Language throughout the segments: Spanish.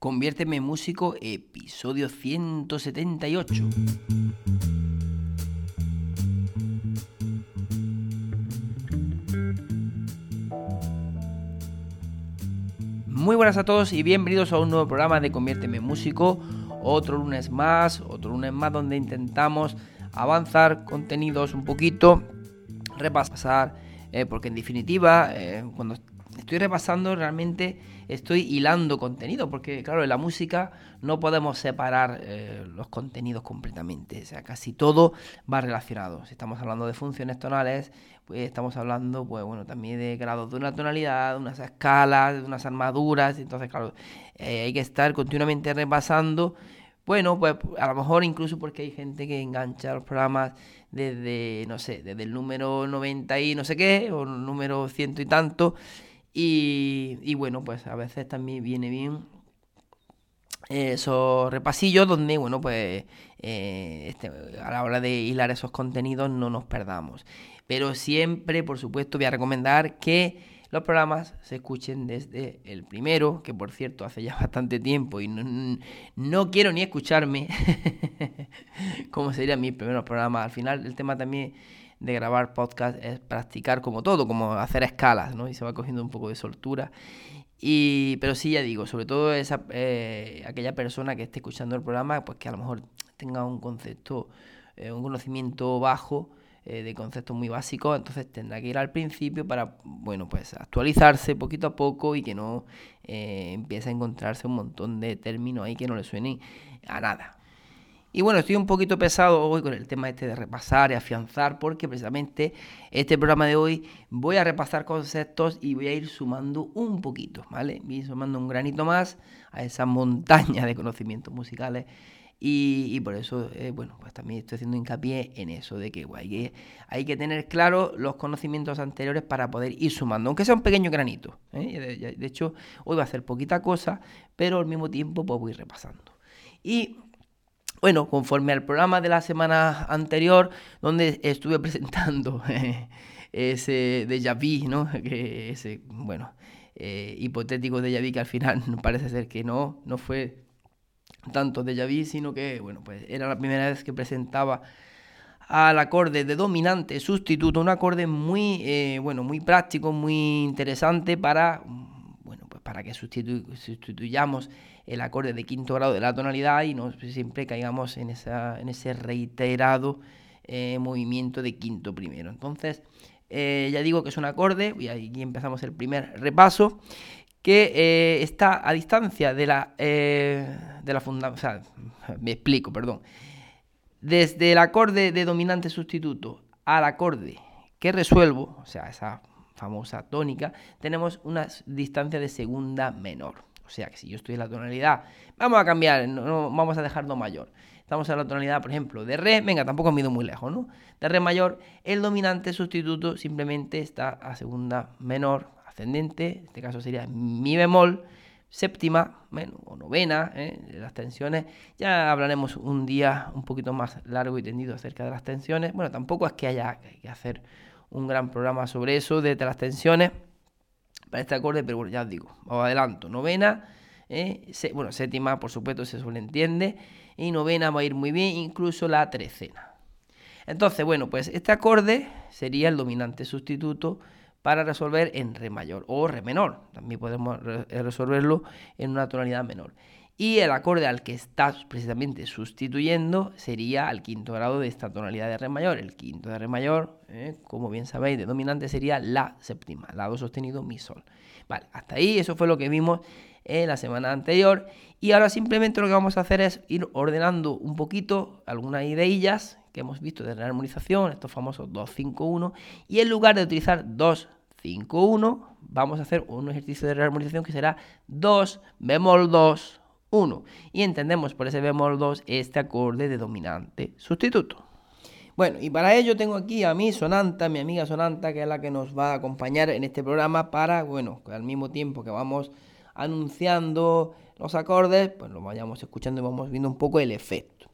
Conviérteme en músico, episodio 178. Muy buenas a todos y bienvenidos a un nuevo programa de Conviérteme en músico. Otro lunes más, otro lunes más donde intentamos avanzar contenidos un poquito, repasar, eh, porque en definitiva, eh, cuando estoy repasando realmente estoy hilando contenido, porque claro, en la música no podemos separar eh, los contenidos completamente, o sea, casi todo va relacionado. Si estamos hablando de funciones tonales, pues estamos hablando, pues bueno, también de grados de una tonalidad, de unas escalas, de unas armaduras, entonces claro, hay que estar continuamente repasando. Bueno, pues a lo mejor incluso porque hay gente que engancha los programas desde, no sé, desde el número 90 y no sé qué, o número ciento y tanto, y, bueno, pues a veces también viene bien esos repasillos donde, bueno, pues eh, este, a la hora de hilar esos contenidos no nos perdamos. Pero siempre, por supuesto, voy a recomendar que los programas se escuchen desde el primero, que por cierto hace ya bastante tiempo y no, no quiero ni escucharme cómo sería mi primer programa. Al final el tema también de grabar podcast es practicar como todo, como hacer escalas, ¿no? Y se va cogiendo un poco de soltura. Y, pero sí, ya digo, sobre todo esa, eh, aquella persona que esté escuchando el programa, pues que a lo mejor tenga un concepto, eh, un conocimiento bajo eh, de conceptos muy básicos, entonces tendrá que ir al principio para, bueno, pues actualizarse poquito a poco y que no empiece a encontrarse un montón de términos ahí que no le suenen a nada. Y bueno, estoy un poquito pesado hoy con el tema este de repasar y afianzar, porque precisamente este programa de hoy voy a repasar conceptos y voy a ir sumando un poquito, ¿vale? Voy sumando un granito más a esa montaña de conocimientos musicales. Y, por eso, eh, bueno, pues también estoy haciendo hincapié en eso, de que, hay que hay que tener claro los conocimientos anteriores para poder ir sumando, aunque sea un pequeño granito. ¿eh? De, hecho, hoy va a hacer poquita cosa, pero al mismo tiempo pues voy repasando. Y bueno, conforme al programa de la semana anterior, donde estuve presentando ese déjà vu, ¿no? Ese, bueno, eh, hipotético déjà vu que al final parece ser que no, no fue tanto déjà vu, sino que, bueno, pues era la primera vez que presentaba al acorde de dominante sustituto, un acorde muy, eh, bueno, muy práctico, muy interesante para, bueno, pues para que sustituyamos el acorde de quinto grado de la tonalidad y no siempre caigamos en, esa, en ese reiterado eh, movimiento de quinto primero. Entonces, eh, ya digo que es un acorde, y aquí empezamos el primer repaso, que eh, está a distancia de la, de la o sea, me explico, perdón. Desde el acorde de dominante sustituto al acorde que resuelvo, o sea, esa famosa tónica, tenemos una distancia de segunda menor. O sea que si yo estoy en la tonalidad, vamos a cambiar, no, vamos a dejar do mayor. Estamos en la tonalidad, por ejemplo, de re, venga, tampoco me ido muy lejos, ¿no? De re mayor, el dominante sustituto simplemente está a segunda menor, ascendente, en este caso sería mi bemol, séptima, bueno, o novena, ¿eh? las tensiones. Ya hablaremos un día un poquito más largo y tendido acerca de las tensiones. Bueno, tampoco es que haya que hacer un gran programa sobre eso, de las tensiones para este acorde, pero bueno, ya os digo, os adelanto, novena, eh, bueno, séptima por supuesto se suele entiende, y novena va a ir muy bien, incluso la trecena. Entonces, bueno, pues este acorde sería el dominante sustituto para resolver en re mayor o re menor, también podemos resolverlo en una tonalidad menor. Y el acorde al que estás precisamente sustituyendo sería al quinto grado de esta tonalidad de re mayor. El quinto de re mayor, eh, como bien sabéis, de dominante sería la séptima, la do sostenido, mi sol. Vale, hasta ahí eso fue lo que vimos en la semana anterior. Y ahora simplemente lo que vamos a hacer es ir ordenando un poquito algunas ideillas que hemos visto de rearmonización, estos famosos 2-5-1. Y en lugar de utilizar 2-5-1, vamos a hacer un ejercicio de rearmonización que será 2 bemol 2 1. Y entendemos por ese bemol 2 este acorde de dominante sustituto. Bueno, y para ello tengo aquí a mi Sonanta, mi amiga Sonanta, que es la que nos va a acompañar en este programa para, bueno, al mismo tiempo que vamos anunciando los acordes, pues lo vayamos escuchando y vamos viendo un poco el efecto.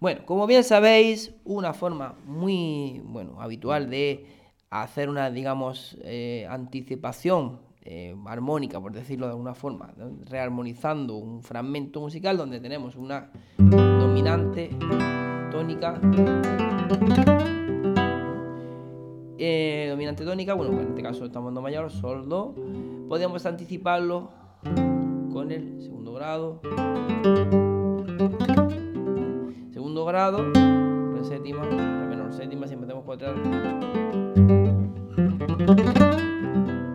Bueno, como bien sabéis, una forma muy, bueno, habitual de hacer una, digamos, eh, anticipación eh, armónica, por decirlo de alguna forma, rearmonizando un fragmento musical donde tenemos una dominante tónica. Eh, dominante tónica, bueno, en este caso estamos en do mayor, sol, do. Podemos anticiparlo con el segundo grado. Grado, re séptima, la menor séptima, siempre tenemos cuatro.